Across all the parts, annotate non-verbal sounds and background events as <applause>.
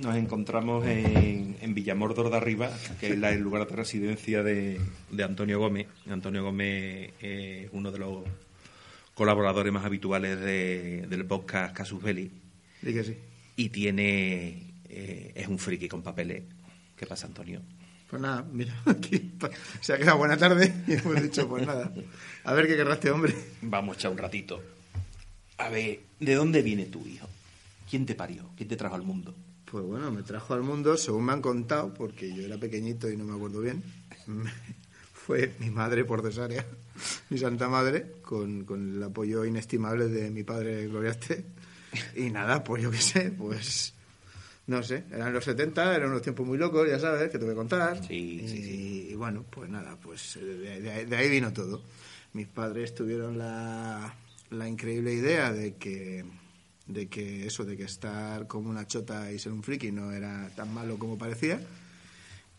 Nos encontramos en, en Villamordor de Arriba, que es la- el lugar de residencia de, de Antonio Gómez. Antonio Gómez es uno de los colaboradores más habituales de- del podcast Casus Belli que sí. y tiene eh, es un friki con papeles. ¿Qué pasa, Antonio? Pues nada, mira, <laughs> aquí se ha quedado buena tarde y hemos dicho, pues nada, a ver qué querrá este hombre. Vamos echar un ratito. A ver, ¿de dónde viene tu hijo? ¿Quién te parió? ¿Quién te trajo al mundo? Pues bueno, me trajo al mundo, según me han contado, porque yo era pequeñito y no me acuerdo bien. <laughs> Fue mi madre por cesárea, <laughs> mi santa madre, con, con el apoyo inestimable de mi padre Gloria esté. Y nada, pues yo qué sé, pues no sé, eran los 70, eran unos tiempos muy locos, ya sabes, que te voy a contar. Sí, y, sí, sí. y bueno, pues nada, pues eh, de, de- de ahí vino todo. Mis padres tuvieron la, la increíble idea de que, de que eso, de que estar como una chota y ser un friki no era tan malo como parecía.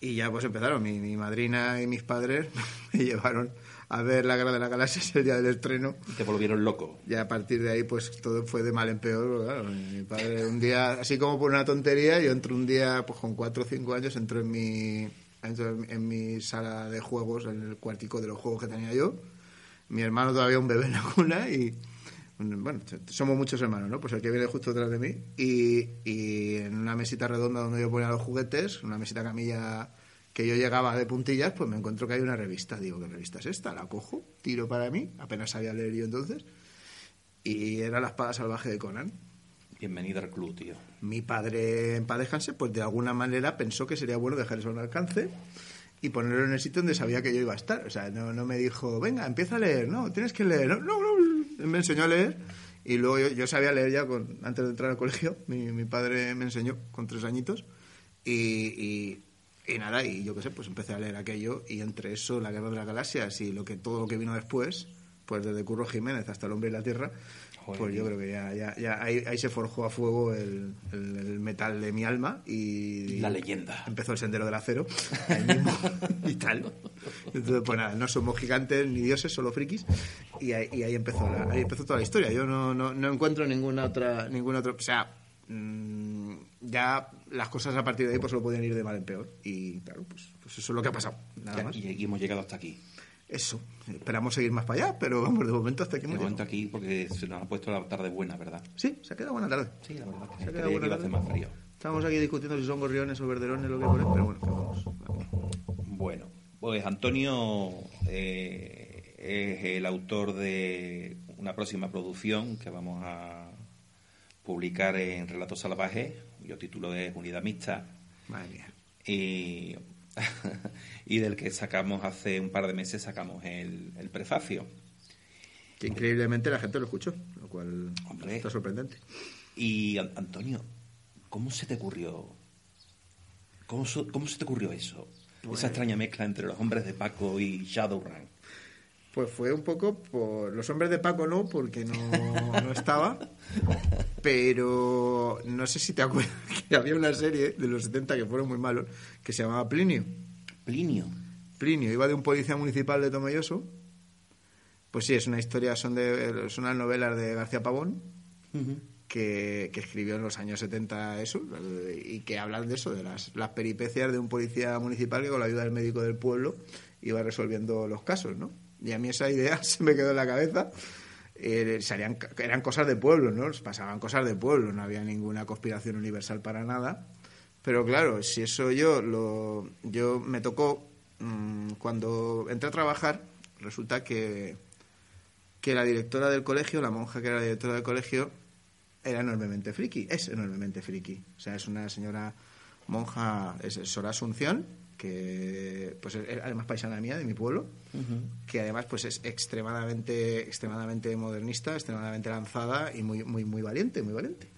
Y ya pues empezaron, mi, mi madrina y mis padres <laughs> me llevaron a ver La Guerra de la Galaxia el día del estreno. Te volvieron loco. Y a partir de ahí, pues todo fue de mal en peor. Claro, mi padre un día, así como por una tontería, yo entro un día, pues con cuatro o cinco años, entro en mi, en mi sala de juegos, en el cuartico de los juegos que tenía yo. Mi hermano todavía un bebé en la cuna y, bueno, somos muchos hermanos, ¿no? Pues el que viene justo detrás de mí. Y, y en una mesita redonda donde yo ponía los juguetes, una mesita camilla que yo llegaba de puntillas, pues me encuentro que hay una revista. Digo, ¿qué revista es esta? La cojo, tiro para mí, apenas sabía leer yo entonces. Y era La espada salvaje de Conan. Bienvenido al club, tío. Mi padre, en paz descanse, pues de alguna manera pensó que sería bueno dejar eso al alcance y ponerlo en el sitio donde sabía que yo iba a estar. O sea, no, no me dijo, venga, empieza a leer, no, tienes que leer. No, no, no. Me enseñó a leer y luego yo, sabía leer ya con, antes de entrar al colegio. Mi, padre me enseñó con tres añitos y, y, y nada, y yo qué sé, pues empecé a leer aquello y entre eso, La Guerra de las Galaxias y lo que todo lo que vino después, pues desde Curro Jiménez hasta El Hombre y la Tierra, Joder, pues yo creo que ya, ya, ya ahí, ahí se forjó a fuego el, el- el metal de mi alma y, La leyenda. empezó el sendero del acero ahí mismo <laughs> y tal entonces pues nada no somos gigantes ni dioses solo frikis y ahí, y ahí empezó la- ahí empezó toda la historia yo no, no, no encuentro ninguna otra ninguna otra o sea mm, ya las cosas a partir de ahí pues solo podían ir de mal en peor y claro pues, pues eso es lo que ha pasado nada más y aquí hemos llegado hasta aquí. Eso esperamos seguir más para allá pero vamos de momento hasta aquí De momento aquí porque se nos ha puesto la tarde buena, ¿verdad? sí se ha quedado buena tarde Sí, la verdad. Se ha quedado buena iba a hacer tarde. más frío. Estamos aquí discutiendo si son gorriones o verderones lo que ponen, pero bueno, que vamos. Bueno, pues Antonio eh, es el autor de una próxima producción que vamos a publicar en Relatos Salvajes, cuyo título es Unidad Mixta, Madre mía. y, <laughs> y del que sacamos hace un par de meses sacamos el, el prefacio. Que increíblemente la gente lo escuchó, lo cual Hombre. está sorprendente. Y An- Antonio, ¿cómo se te ocurrió? ¿Cómo, so- cómo se te ocurrió eso? Esa extraña mezcla entre los hombres de Paco y Shadowrun. Pues fue un poco por los hombres de Paco no, porque no, no estaba, <laughs> pero no sé si te acuerdas <laughs> que había una serie de los 70 que fueron muy malos, que se llamaba Plinio. Plinio. Plinio iba de un policía municipal de Tomelloso. Pues sí, es una historia, son, de, son unas novelas de García Pavón, que, que escribió en los años 70 eso, y que hablan de eso, de las, las peripecias de un policía municipal que con la ayuda del médico del pueblo iba resolviendo los casos, ¿no? Y a mí esa idea <laughs> se me quedó en la cabeza. Eh, eran cosas de pueblo, ¿no? Pasaban cosas de pueblo, no había ninguna conspiración universal para nada. Pero claro, si eso yo lo yo me tocó mm, cuando entré a trabajar, resulta que que la directora del colegio, la monja que era la directora del colegio, era enormemente friki, es enormemente friki. O sea, es una señora monja, es Sora Asunción, que pues es además paisana mía de mi pueblo, que además pues es extremadamente extremadamente modernista, extremadamente lanzada y muy muy muy valiente, muy valiente.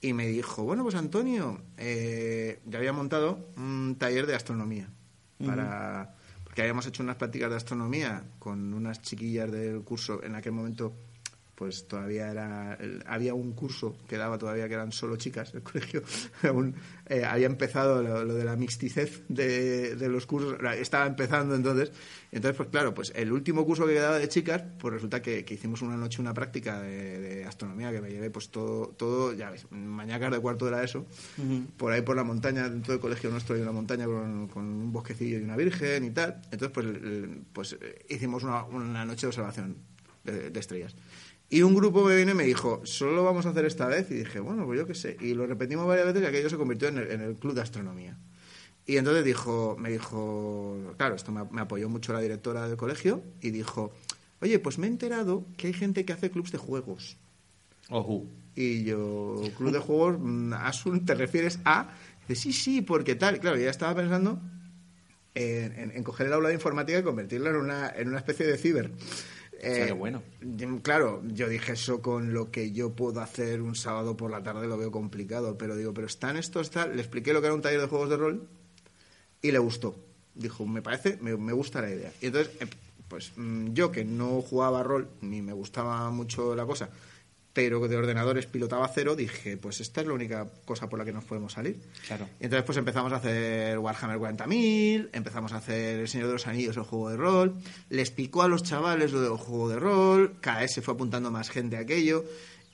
Y me dijo, bueno, pues Antonio, eh, ya había montado un taller de astronomía para porque habíamos hecho unas prácticas de astronomía con unas chiquillas del curso en aquel momento pues todavía era había un curso que daba todavía que eran solo chicas el <laughs> colegio. Aún eh, había empezado lo, de la mixticez de, los cursos estaba empezando entonces. Entonces pues claro pues el último curso que quedaba de chicas pues resulta que, hicimos una noche una práctica de, astronomía que me llevé pues todo todo ya ves mañacas de cuarto de la eso por ahí por la montaña dentro del colegio nuestro hay una montaña con, un bosquecillo y una virgen y tal. Entonces pues pues eh, hicimos una, una noche de observación de estrellas y un grupo me vino y me dijo, solo lo vamos a hacer esta vez. Y dije, bueno, pues yo qué sé. Y lo repetimos varias veces y aquello se convirtió en el, club de astronomía. Y entonces dijo, me dijo, claro, esto me, apoyó mucho la directora del colegio y dijo, oye, pues me he enterado que hay gente que hace clubs de juegos. Ojo. Y yo, club de juegos, mm, Asun, ¿te refieres a? Dice, sí, sí, porque tal. claro, ya estaba pensando en, en, coger el aula de informática y convertirla en una, en una especie de ciber. Eh, bueno. Claro, yo dije eso con lo que yo puedo hacer un sábado por la tarde, lo veo complicado, pero digo, pero están estos, tal. Le expliqué lo que era un taller de juegos de rol y le gustó. Dijo, me parece, me, me gusta la idea. Y entonces, eh, pues mm, yo que no jugaba rol, ni me gustaba mucho la cosa, pero de ordenadores pilotaba cero, dije, pues esta es la única cosa por la que nos podemos salir. Claro. Y entonces pues empezamos a hacer Warhammer 40.000, empezamos a hacer El Señor de los Anillos, el juego de rol, les picó a los chavales lo del juego de rol, cada vez se fue apuntando más gente a aquello,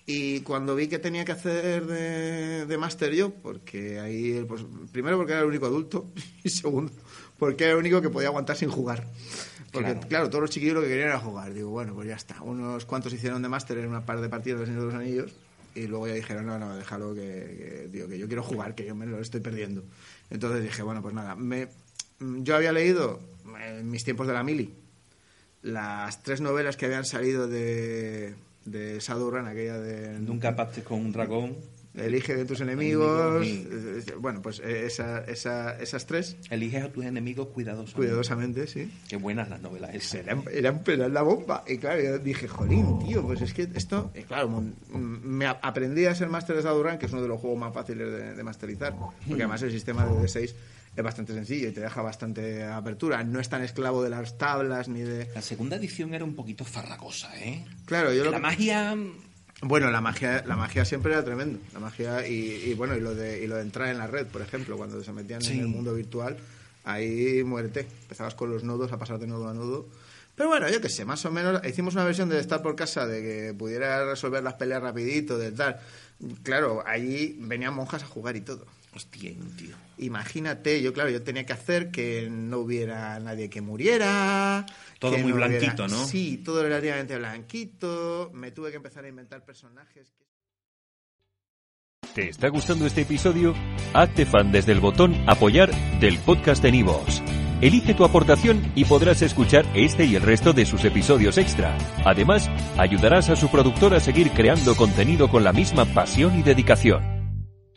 y cuando vi que tenía que hacer de, de máster yo, porque ahí, pues primero porque era el único adulto, <laughs> y segundo porque era el único que podía aguantar sin jugar. Porque, claro. todos los chiquillos lo que querían era jugar. Digo, bueno, pues ya está. Unos cuantos hicieron de máster en una par de partidas de Señor de los Anillos y luego ya dijeron, no, no, déjalo que, digo, que yo quiero jugar, que yo me lo estoy perdiendo. Entonces dije, bueno, pues nada. Me, yo había leído en mis tiempos de la mili las tres novelas que habían salido de, de Shadowrun, aquella de... Nunca pactes con un dragón. Elige de tus enemigos. bueno, pues eh, esa, esa, esas tres. Elige a tus enemigos cuidadosamente. Cuidadosamente, sí. Qué buenas las novelas esas. Eran, eran, la bomba. Y claro, yo dije, jolín, tío, pues es que esto. claro, me aprendí a ser máster de Shadowrun, que es uno de los juegos más fáciles de, masterizar. Porque además el sistema de D6 es bastante sencillo y te deja bastante apertura. No es tan esclavo de las tablas ni de. La segunda edición era un poquito farragosa, ¿eh? Claro, yo La magia bueno, la magia, la magia siempre era tremendo. La magia y, bueno, y lo de y lo de entrar en la red, por ejemplo, cuando se metían en el mundo virtual, ahí muerte. Empezabas con los nodos a pasar de nodo a nodo. Pero bueno, yo qué sé, más o menos hicimos una versión de estar por casa de que pudiera resolver las peleas rapidito, de tal. Claro, allí venían monjas a jugar y todo. Hostia, tío. Imagínate, yo claro, yo tenía que hacer que no hubiera nadie que muriera. Todo muy blanquito, ¿no? Sí, todo relativamente blanquito. Me tuve que empezar a inventar personajes. ¿Te está gustando este episodio? Hazte fan desde el botón Apoyar del podcast de Nivos. Elige tu aportación y podrás escuchar este y el resto de sus episodios extra. Además, ayudarás a su productor a seguir creando contenido con la misma pasión y dedicación.